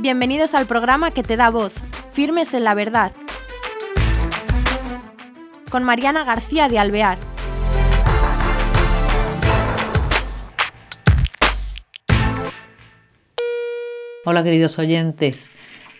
Bienvenidos al programa que te da voz, Firmes en la Verdad, con Mariana García de Alvear. Hola queridos oyentes,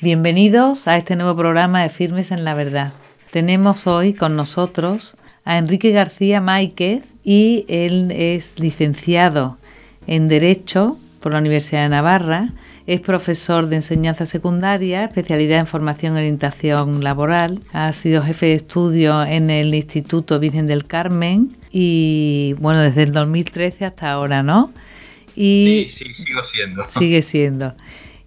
bienvenidos a este nuevo programa de Firmes en la Verdad. Tenemos hoy con nosotros a Enrique García Máiquez y él es licenciado en Derecho por la Universidad de Navarra es profesor de enseñanza secundaria, especialidad en formación y orientación laboral. Ha sido jefe de estudio en el Instituto Virgen del Carmen y bueno, desde el 2013 hasta ahora, ¿no? Y sí, sí, sigo siendo. Sigue siendo.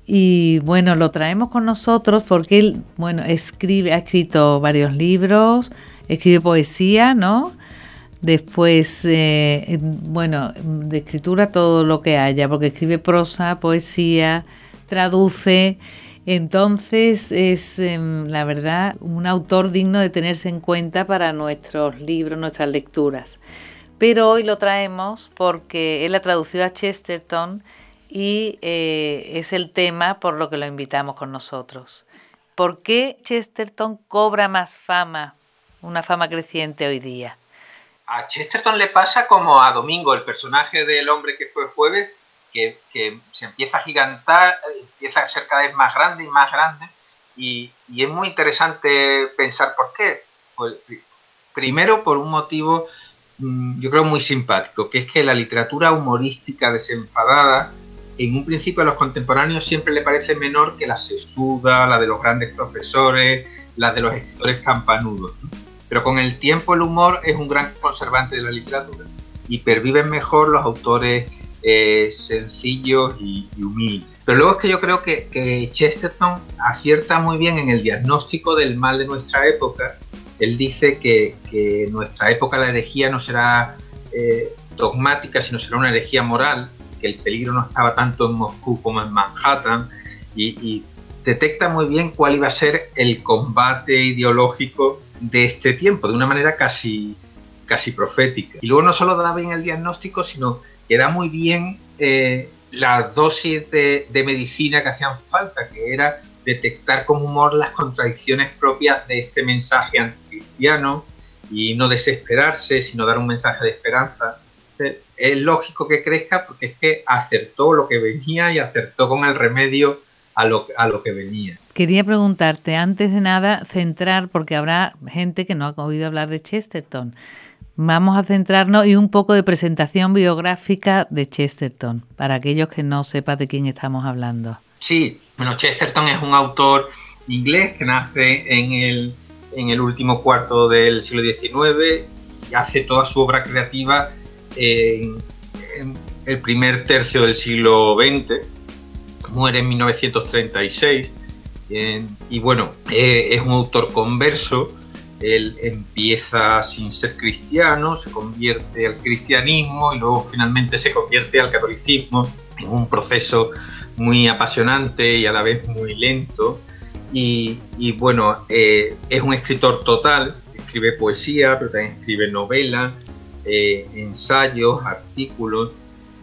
Y bueno, lo traemos con nosotros porque él, bueno, escribe, ha escrito varios libros, escribe poesía, ¿no? Después, eh, bueno, de escritura todo lo que haya, porque escribe prosa, poesía, traduce. Entonces es, em, la verdad, un autor digno de tenerse en cuenta para nuestros libros, nuestras lecturas. Pero hoy lo traemos porque él ha traducido a Chesterton y eh, es el tema por lo que lo invitamos con nosotros. ¿Por qué Chesterton cobra más fama, una fama creciente hoy día? a Chesterton le pasa como a Domingo, el personaje del hombre que fue jueves, que, se empieza a gigantar, empieza a ser cada vez más grande y más grande, y, es muy interesante pensar por qué. Pues, primero, por un motivo, mm, yo creo, muy simpático, que es que la literatura humorística desenfadada, en un principio a los contemporáneos siempre le parece menor que la sesuda, la de los grandes profesores, la de los escritores campanudos. Pero con el tiempo el humor es un gran conservante de la literatura y perviven mejor los autores eh, sencillos y, humildes. Pero luego es que yo creo que, Chesterton acierta muy bien en el diagnóstico del mal de nuestra época. Él dice que, en nuestra época la herejía no será eh, dogmática, sino será una herejía moral, que el peligro no estaba tanto en Moscú como en Manhattan, y, y detecta muy bien cuál iba a ser el combate ideológico de este tiempo, de una manera casi, casi profética. Y luego no solo da bien el diagnóstico, sino que da muy bien eh, las dosis de, medicina que hacían falta, que era detectar con humor las contradicciones propias de este mensaje anticristiano y no desesperarse, sino dar un mensaje de esperanza. Es lógico que crezca porque es que acertó lo que venía y acertó con el remedio a lo, a lo que venía. Quería preguntarte, antes de nada, centrar, porque habrá gente que no ha oído hablar de Chesterton. Vamos a centrarnos y un poco de presentación biográfica de Chesterton, para aquellos que no sepan de quién estamos hablando. Sí, bueno, Chesterton es un autor inglés que nace en el, en el último cuarto del siglo XIX y hace toda su obra creativa en, el primer tercio del siglo XX muere en 1936 y bueno, eh, es un autor converso, él empieza sin ser cristiano, se convierte al cristianismo y luego finalmente se convierte al catolicismo en un proceso muy apasionante y a la vez muy lento. Y, bueno, eh, es un escritor total, escribe poesía, pero también escribe novela, eh, ensayos, artículos,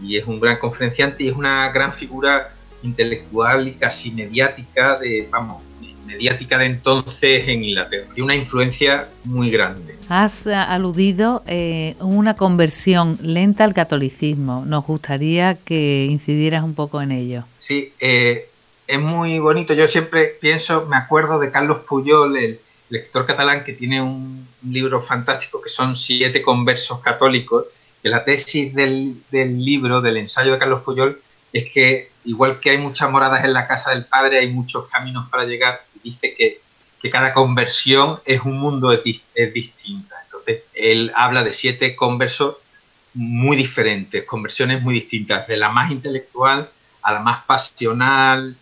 y es un gran conferenciante y es una gran figura intelectual y casi mediática de, vamos, mediática de entonces en Inglaterra. Tiene una influencia muy grande. Has eh, aludido eh, una conversión lenta al catolicismo. Nos gustaría que incidieras un poco en ello. Sí, eh, es muy bonito. Yo siempre pienso, me acuerdo de Carlos Puyol, el, lector catalán, que tiene un libro fantástico que son Siete conversos católicos. Que la tesis del, del libro, del ensayo de Carlos Puyol, es que igual que hay muchas moradas en la casa del Padre, hay muchos caminos para llegar. Dice que, cada conversión es un mundo es, distinta. Entonces, él habla de siete conversos muy diferentes, conversiones muy distintas, de la más intelectual a la más pasional,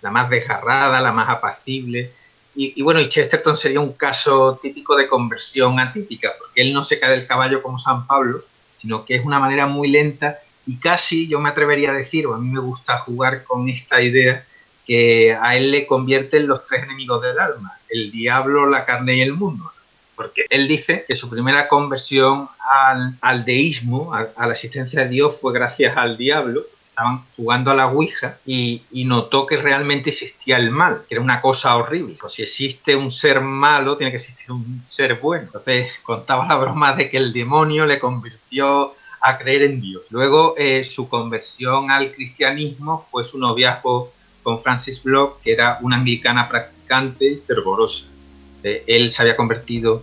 la más desgarrada, la más apacible. Y, y, bueno, y Chesterton sería un caso típico de conversión atípica, porque él no se cae del caballo como San Pablo, sino que es una manera muy lenta y casi yo me atrevería a decir, o a mí me gusta jugar con esta idea, que a él le convierten los tres enemigos del alma, el diablo, la carne y el mundo. Porque él dice que su primera conversión al, al deísmo, a, la existencia de Dios, fue gracias al diablo, estaban jugando a la Ouija y, notó que realmente existía el mal, que era una cosa horrible. Pues si existe un ser malo, tiene que existir un ser bueno. Entonces contaba la broma de que el demonio le convirtió a creer en Dios. Luego eh, su conversión al cristianismo fue su noviazgo con Francis Block, que era una anglicana practicante y fervorosa. Eh, él se había convertido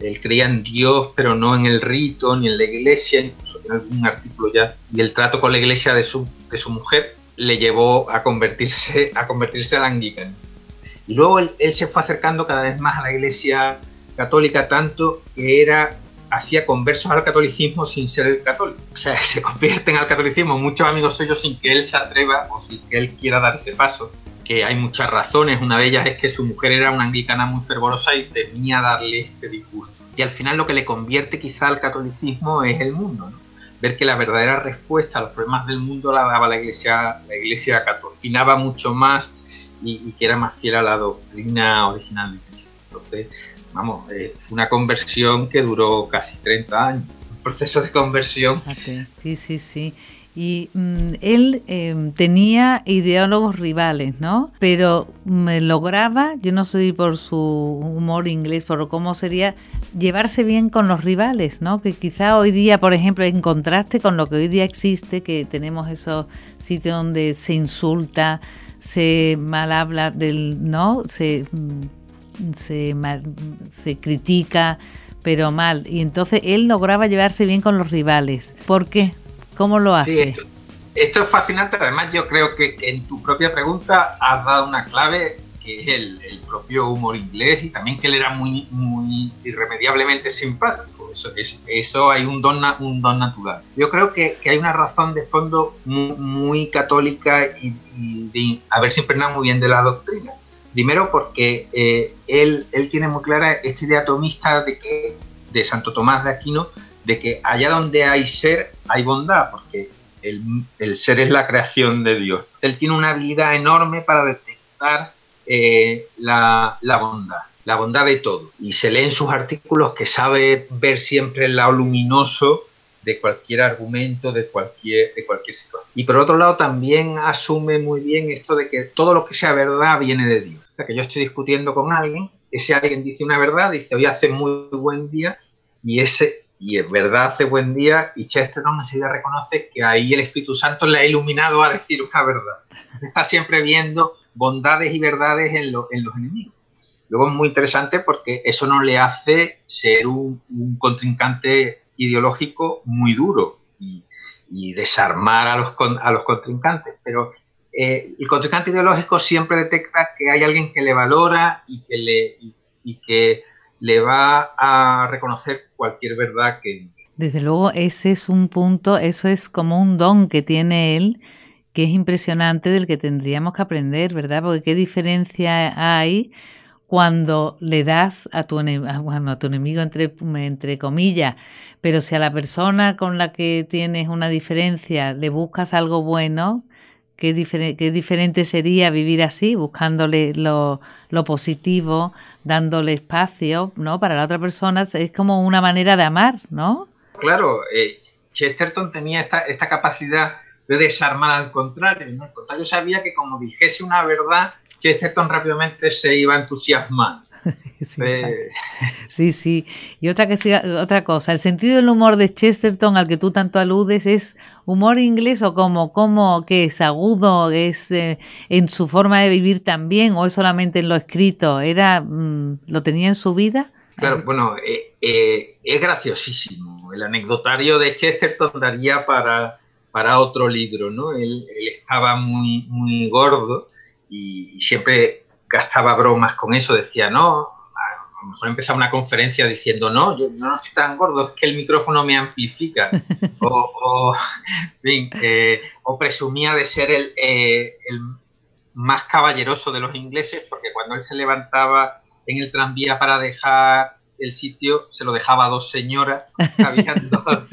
él creía en Dios, pero no en el rito ni en la iglesia, incluso en algún artículo ya. Y el trato con la iglesia de su, de su mujer le llevó a convertirse, a convertirse al anglicano. Y luego él, se fue acercando cada vez más a la iglesia católica, tanto que era hacía conversos al catolicismo sin ser católico. O sea, se convierten al catolicismo muchos amigos suyos sin que él se atreva o sin que él quiera dar ese paso que hay muchas razones. Una de ellas es que su mujer era una anglicana muy fervorosa y temía darle este disgusto. Y al final lo que le convierte quizá al catolicismo es el mundo, ver que la verdadera respuesta a los problemas del mundo la daba la iglesia, la iglesia católica. Mucho más y, que era más fiel a la doctrina original de Cristo. Entonces, vamos, eh, una conversión que duró casi 30 años. Un proceso de conversión. Sí, sí, sí y mm, él em, tenía ideólogos rivales, ¿no? Pero me lograba, yo no soy por su humor inglés, por cómo sería llevarse bien con los rivales, ¿no? Que quizá hoy día, por ejemplo, en contraste con lo que hoy día existe, que tenemos esos sitios donde se insulta, se mal habla del, ¿no? Se, mm, se, se critica, pero mal. Y entonces él lograba llevarse bien con los rivales. ¿Por qué? ¿Cómo lo hace? esto, es fascinante. Además, yo creo que, en tu propia pregunta has dado una clave que es el, propio humor inglés y también que él era muy, muy irremediablemente simpático. Eso, eso, hay un don, un don natural. Yo creo que, hay una razón de fondo muy, católica y, de haberse impregnado muy bien de la doctrina. Primero porque eh, él, él tiene muy clara esta idea atomista de Santo Tomás de Aquino de que allá donde hay ser hay bondad, porque el, ser es la creación de Dios. Él tiene una habilidad enorme para detectar eh, la, bondad, la bondad de todo. Y se lee en sus artículos que sabe ver siempre el lado luminoso de cualquier argumento, de cualquier, de cualquier situación. Y por otro lado también asume muy bien esto de que todo lo que sea verdad viene de Dios. Sea, que yo estoy discutiendo con alguien, ese alguien dice una verdad, dice hoy hace muy buen día, y ese y es verdad hace buen día y Chesterton enseguida reconoce que ahí el Espíritu Santo le ha iluminado a decir una verdad. Está siempre viendo bondades y verdades en, los enemigos. Luego es muy interesante porque eso no le hace ser un, contrincante ideológico muy duro y, desarmar a los, a los contrincantes, pero eh, el contrincante ideológico siempre detecta que hay alguien que le valora y que le, y que le va a reconocer cualquier verdad que diga. Desde luego, ese es un punto, eso es como un don que tiene él, que es impresionante del que tendríamos que aprender, ¿verdad? Porque qué diferencia hay cuando le das a tu, a tu enemigo, entre, entre comillas, pero si a la persona con la que tienes una diferencia le buscas algo bueno, qué, diferente sería vivir así, buscándole lo, positivo, dándole espacio, ¿no? Para la otra persona es como una manera de amar, ¿no? Claro, eh, Chesterton tenía esta, esta capacidad de desarmar al contrario. ¿no? Yo sabía que como dijese una verdad, Chesterton rápidamente se iba a. Sí, sí, Y otra, que, otra cosa, el sentido del humor de Chesterton al que tú tanto aludes es humor inglés o como, como que es agudo, es eh, en su forma de vivir también o es solamente en lo escrito. Era, mm, ¿Lo tenía en su vida? Claro, bueno, eh, eh, es graciosísimo. El anecdotario de Chesterton daría para, para otro libro, ¿no? Él, estaba muy, muy gordo y siempre gastaba bromas con eso, decía, no, a lo mejor empezaba una conferencia diciendo, no, yo no estoy tan gordo, es que el micrófono me amplifica. o, eh, o, presumía de ser el, eh, el, más caballeroso de los ingleses, porque cuando él se levantaba en el tranvía para dejar el sitio, se lo dejaba a dos señoras.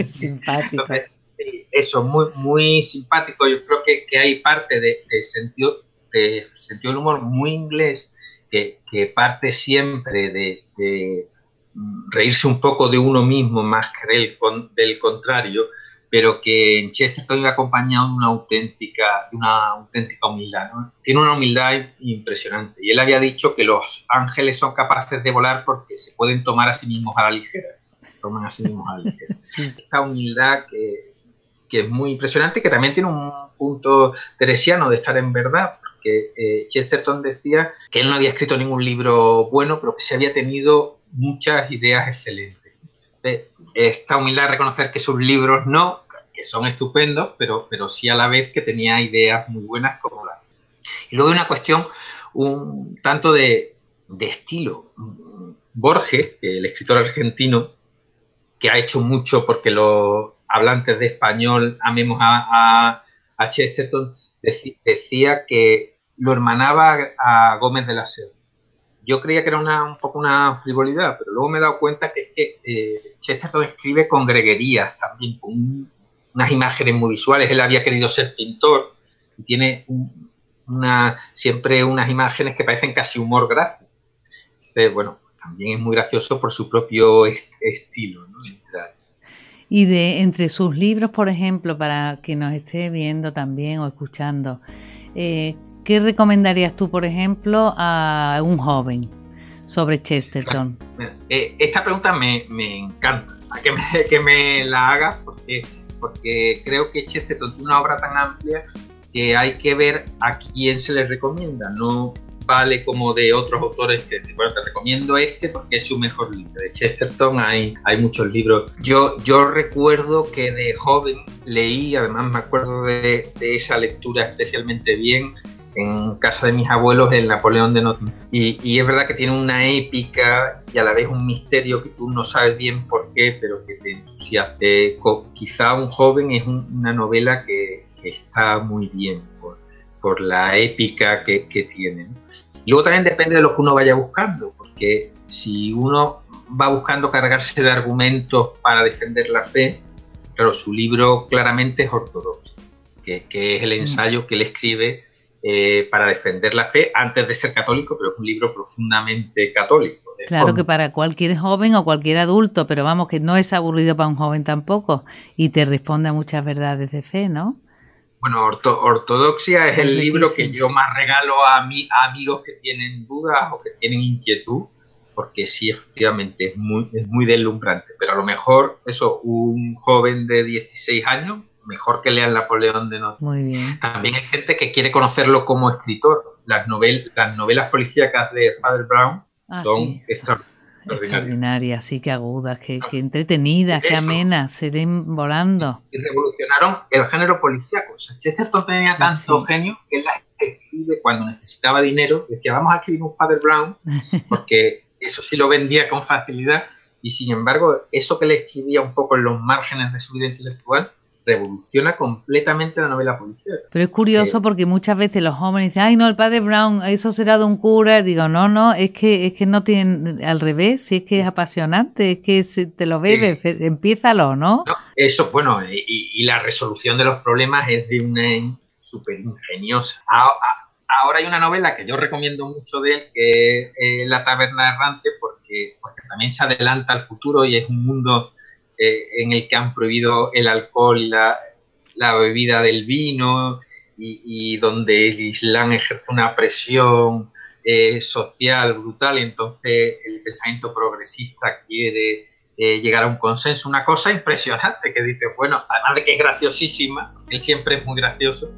simpático. Eh, eso, muy, muy simpático. Yo creo que, que hay parte de, de sentido de sentido del humor muy inglés que, parte siempre de, reírse un poco de uno mismo más que del, del contrario, pero que en Chesterton iba acompañado de una auténtica, de una auténtica humildad. Tiene una humildad impresionante. Y él había dicho que los ángeles son capaces de volar porque se pueden tomar a sí mismos a la ligera. Se toman a sí mismos a la ligera. Esta humildad que, que, es muy impresionante, que también tiene un punto teresiano de estar en verdad, porque eh, Chesterton decía que él no había escrito ningún libro bueno, pero que se había tenido muchas ideas excelentes. Esta humildad de reconocer que sus libros no, que son estupendos, pero, pero sí a la vez que tenía ideas muy buenas como las. Y luego hay una cuestión un tanto de, estilo. Borges, el escritor argentino, que ha hecho mucho porque los hablantes de español amemos a, a, Chesterton, decía que lo hermanaba a Gómez de la Serra. Yo creía que era una, un poco una frivolidad, pero luego me he dado cuenta que es que eh, Chesterton escribe con greguerías también, con unas imágenes muy visuales. Él había querido ser pintor y tiene una, siempre unas imágenes que parecen casi humor gráfico. Bueno, también es muy gracioso por su propio estilo. Y de entre sus libros, por ejemplo, para que nos esté viendo también o escuchando, eh, ¿qué recomendarías tú, por ejemplo, a un joven sobre Chesterton? Eh, esta pregunta me, encanta, que me, que me la hagas porque porque creo que Chesterton tiene una obra tan amplia que hay que ver a quién se le recomienda, no vale como de otros autores que bueno, te recomiendo este porque es su mejor libro. De Chesterton hay, hay muchos libros. Yo, yo recuerdo que de joven leí, además me acuerdo de, de esa lectura especialmente bien, en casa de mis abuelos el Napoleón de Nottingham. Y, es verdad que tiene una épica y a la vez un misterio que tú no sabes bien por qué, pero que te entusiasma. Eh, quizá un joven es una novela que, está muy bien por, la épica que, tiene. Luego también depende de lo que uno vaya buscando, porque si uno va buscando cargarse de argumentos para defender la fe, claro, su libro claramente es ortodoxo, que, que es el mm. ensayo que él escribe eh, para defender la fe antes de ser católico, pero es un libro profundamente católico. Claro que para cualquier joven o cualquier adulto, pero vamos, que no es aburrido para un joven tampoco y te responde a muchas verdades de fe, ¿no? Bueno, Ortodoxia es el libro que yo más regalo a, mi, amigos que tienen dudas o que tienen inquietud, porque sí, efectivamente, es muy, es muy deslumbrante. Pero a lo mejor, eso, un joven de 16 años mejor que lean Napoleón de Noche. Muy bien. También hay gente que quiere conocerlo como escritor. Las, novel, las novelas policíacas de Father Brown ah, son extraordinarias. sí, que agudas, que, entretenidas, que amenas, se ven volando. Y revolucionaron el género policíaco. Chesterton tenía tanto genio que él la escribe cuando necesitaba dinero, decía, vamos a escribir un Father Brown, porque eso sí lo vendía con facilidad, y sin embargo, eso que le escribía un poco en los márgenes de su vida intelectual, revoluciona completamente la novela policial. Pero es curioso eh, porque muchas veces los jóvenes dicen, ay no, el padre Brown, eso será de un cura. Digo, no, no, es que, es que no tienen, al revés, si es que es apasionante, es que se te lo bebes, empiézalo, ¿no? ¿no? Eso, bueno, y, la resolución de los problemas es de una súper ingeniosa. Ahora hay una novela que yo recomiendo mucho de él, que es eh, La taberna errante, porque, porque también se adelanta al futuro y es un mundo eh, en el que han prohibido el alcohol y la, bebida del vino y, donde el Islam ejerce una presión eh, social brutal entonces el pensamiento progresista quiere eh, llegar a un consenso. Una cosa impresionante que dice, bueno, además de que es graciosísima, él siempre es muy gracioso.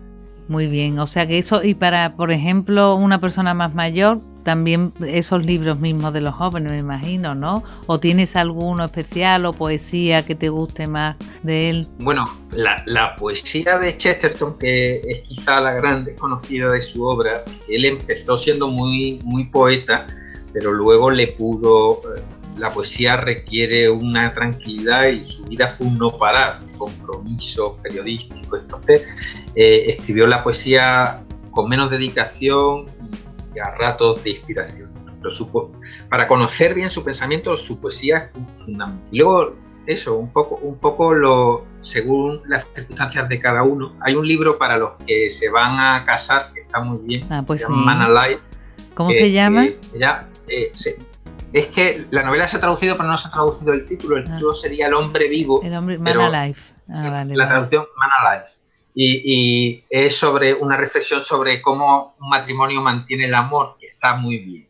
Muy bien, o sea que eso, y para, por ejemplo, una persona más mayor, también esos libros mismos de los jóvenes, me imagino, ¿no? ¿O tienes alguno especial o poesía que te guste más de él? Bueno, la, poesía de Chesterton, que es quizá la gran desconocida de su obra, él empezó siendo muy, muy poeta, pero luego le pudo... Eh, la poesía requiere una tranquilidad y su vida fue un no parar, un compromiso periodístico. Entonces eh, escribió la poesía con menos dedicación a ratos de inspiración. Pero para conocer bien su pensamiento, su poesía es fundamental. Y luego, eso, un poco, un poco lo, según las circunstancias de cada uno. Hay un libro para los que se van a casar que está muy bien, ah, pues se llama Man Alive. ¿Cómo se llama? ya, eh, es que la novela se ha traducido, pero no se ha traducido el título. El ah. título sería El hombre vivo. El hombre, Man Alive. Ah, la traducción Man Alive. Y, es sobre una reflexión sobre cómo un matrimonio mantiene el amor, que está muy bien.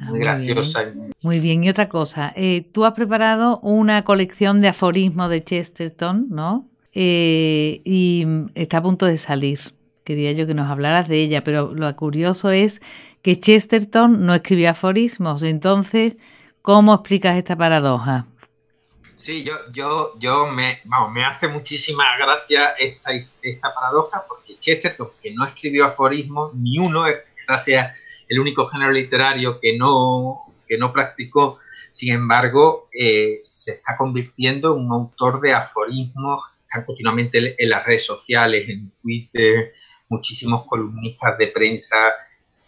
Ah, muy, graciosa. Muy bien, y otra cosa, eh, tú has preparado una colección de aforismos de Chesterton, ¿no? Eh, y está a punto de salir. Quería yo que nos hablaras de ella, pero lo curioso es que Chesterton no escribía aforismos. Entonces, ¿cómo explicas esta paradoja? Sí, yo, yo, yo me, vamos, me hace muchísima gracia esta, esta paradoja porque Chesterton, que no escribió aforismos, ni uno, quizás sea el único género literario que no, que no practicó, sin embargo, eh, se está convirtiendo en un autor de aforismos, están continuamente en las redes sociales, en Twitter, muchísimos columnistas de prensa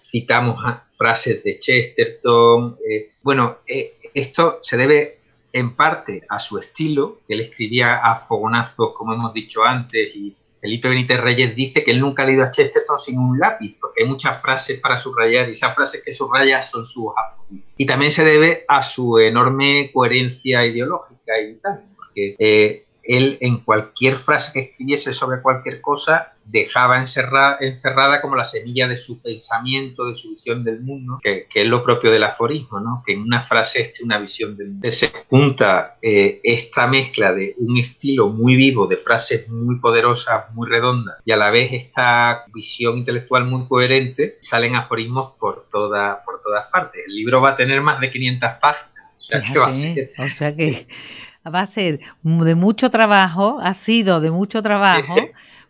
citamos frases de Chesterton. Eh, bueno, eh, esto se debe en parte a su estilo, que él escribía a fogonazos, como hemos dicho antes, y Felipe Benítez Reyes dice que él nunca ha leído a Chesterton sin un lápiz, porque hay muchas frases para subrayar, y esas frases que subraya son sus. Y también se debe a su enorme coherencia ideológica y tal, porque eh, él en cualquier frase que escribiese sobre cualquier cosa dejaba encerrada como la semilla de su pensamiento, de su visión del mundo, que, es lo propio del aforismo, ¿no? que en una frase esté una visión del mundo. Se junta eh, esta mezcla de un estilo muy vivo, de frases muy poderosas, muy redondas, y a la vez esta visión intelectual muy coherente, salen aforismos por, toda, por todas partes. El libro va a tener más de 500 páginas. O sea, que va a ser, o sea que va a ser de mucho trabajo, ha sido de mucho trabajo,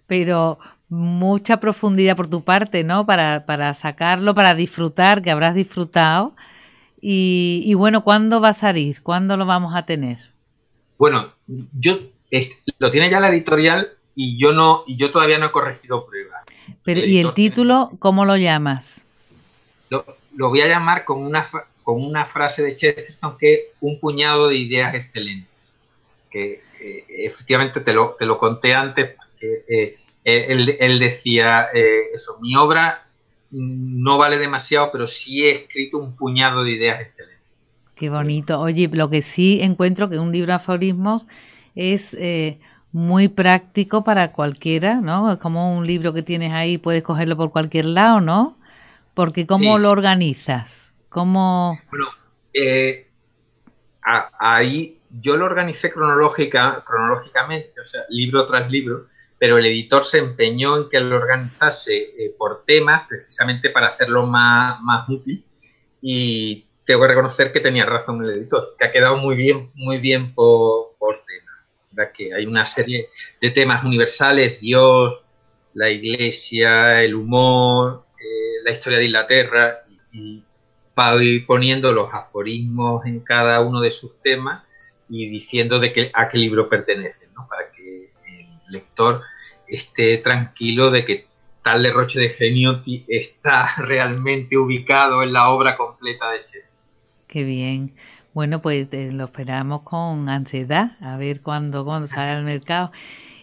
pero mucha profundidad por tu parte, ¿no? Para, para sacarlo, para disfrutar, que habrás disfrutado. Y, bueno, ¿cuándo va a salir? ¿Cuándo lo vamos a tener? Bueno, yo lo tiene ya la editorial y yo no y yo todavía no he corregido pruebas. Pero ¿y el título cómo lo llamas? Lo, lo voy a llamar con una con una frase de Chesterton que es un puñado de ideas excelentes que eh, efectivamente te lo, te lo conté antes, porque eh, él, decía eh, eso, mi obra no vale demasiado, pero sí he escrito un puñado de ideas excelentes. Qué bonito. Oye, lo que sí encuentro que un libro de aforismos es muy práctico para cualquiera, ¿no? Es como un libro que tienes ahí, puedes cogerlo por cualquier lado, ¿no? Porque ¿cómo lo organizas? ¿Cómo...? Bueno, ahí yo lo organicé cronológica, cronológicamente, o sea, libro tras libro, pero el editor se empeñó en que lo organizase eh, por temas, precisamente para hacerlo más, más útil. Y tengo que reconocer que tenía razón el editor, que ha quedado muy bien, muy bien por, por tema. Que hay una serie de temas universales, Dios, la iglesia, el humor, eh, la historia de Inglaterra, y, y poniendo los aforismos en cada uno de sus temas y diciendo de que, a qué libro pertenece, ¿no? para que el lector esté tranquilo de que tal derroche de genio está realmente ubicado en la obra completa de Chester. Qué bien. Bueno, pues eh, lo esperamos con ansiedad, a ver cuándo, cuándo sale al mercado.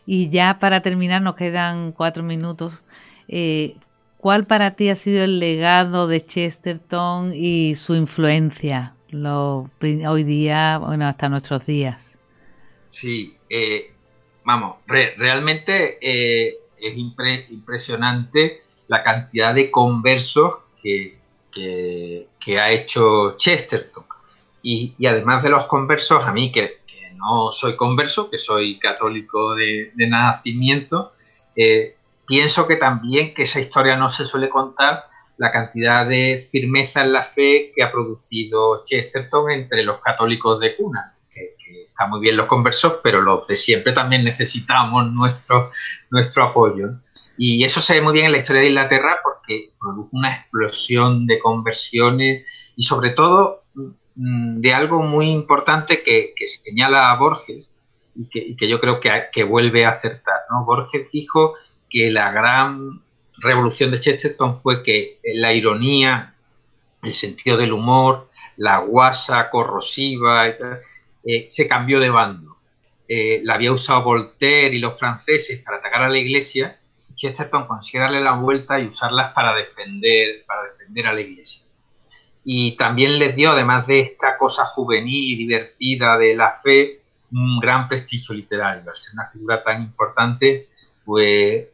Y ya para terminar, nos quedan cuatro minutos. Eh, ¿Cuál para ti ha sido el legado de Chesterton y su influencia? Hoy día, bueno, hasta nuestros días. Sí, eh, vamos, realmente eh, es impresionante la cantidad de conversos que, que, ha hecho Chesterton. Y, además de los conversos, a mí que, no soy converso, que soy católico de, nacimiento, eh, pienso que también que esa historia no se suele contar la cantidad de firmeza en la fe que ha producido Chesterton entre los católicos de cuna. Que, está muy bien los conversos, pero los de siempre también necesitamos nuestro, nuestro apoyo. Y eso se ve muy bien en la historia de Inglaterra porque produjo una explosión de conversiones y sobre todo mm, de algo muy importante que, que señala Borges y que, que yo creo que, que, vuelve a acertar. ¿no? Borges dijo que la gran revolución de Chesterton fue que la ironía, el sentido del humor, la guasa corrosiva, eh, se cambió de bando. Eh, la había usado Voltaire y los franceses para atacar a la iglesia. Chesterton consigue darle la vuelta y usarlas para defender, para defender a la iglesia. Y también les dio, además de esta cosa juvenil y divertida de la fe, un gran prestigio literario. Ser una figura tan importante, pues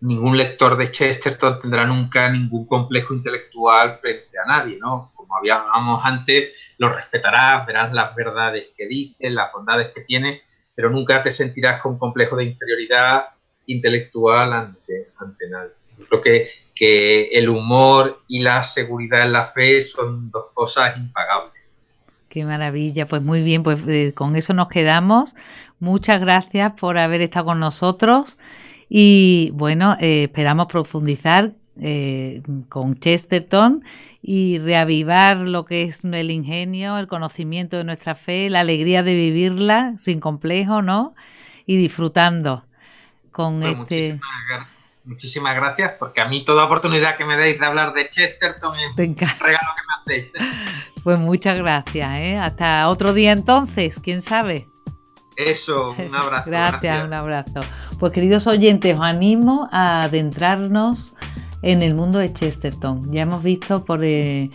ningún lector de Chesterton tendrá nunca ningún complejo intelectual frente a nadie, ¿no? Como habíamos antes, lo respetarás, verás las verdades que dice, las bondades que tiene, pero nunca te sentirás con complejo de inferioridad intelectual ante, ante nadie. creo que, que el humor y la seguridad en la fe son dos cosas impagables. Qué maravilla, pues muy bien, pues eh, con eso nos quedamos. Muchas gracias por haber estado con nosotros y bueno, eh, esperamos profundizar eh, con Chesterton y reavivar lo que es el ingenio, el conocimiento de nuestra fe, la alegría de vivirla sin complejo, ¿no? Y disfrutando con pues este... Muchísimas, gracias, porque a mí toda oportunidad que me deis de hablar de Chesterton es un regalo que me hacéis. Pues muchas gracias, ¿eh? Hasta otro día entonces, quién sabe. Eso, un abrazo. gracias, un abrazo. Pues queridos oyentes, os animo a adentrarnos en el mundo de Chesterton. Ya hemos visto por, eh,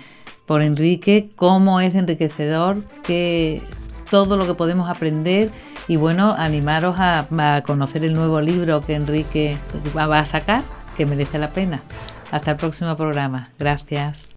por Enrique cómo es enriquecedor, que todo lo que podemos aprender y bueno, animaros a, a conocer el nuevo libro que Enrique va a sacar, que merece la pena. Hasta el próximo programa. Gracias.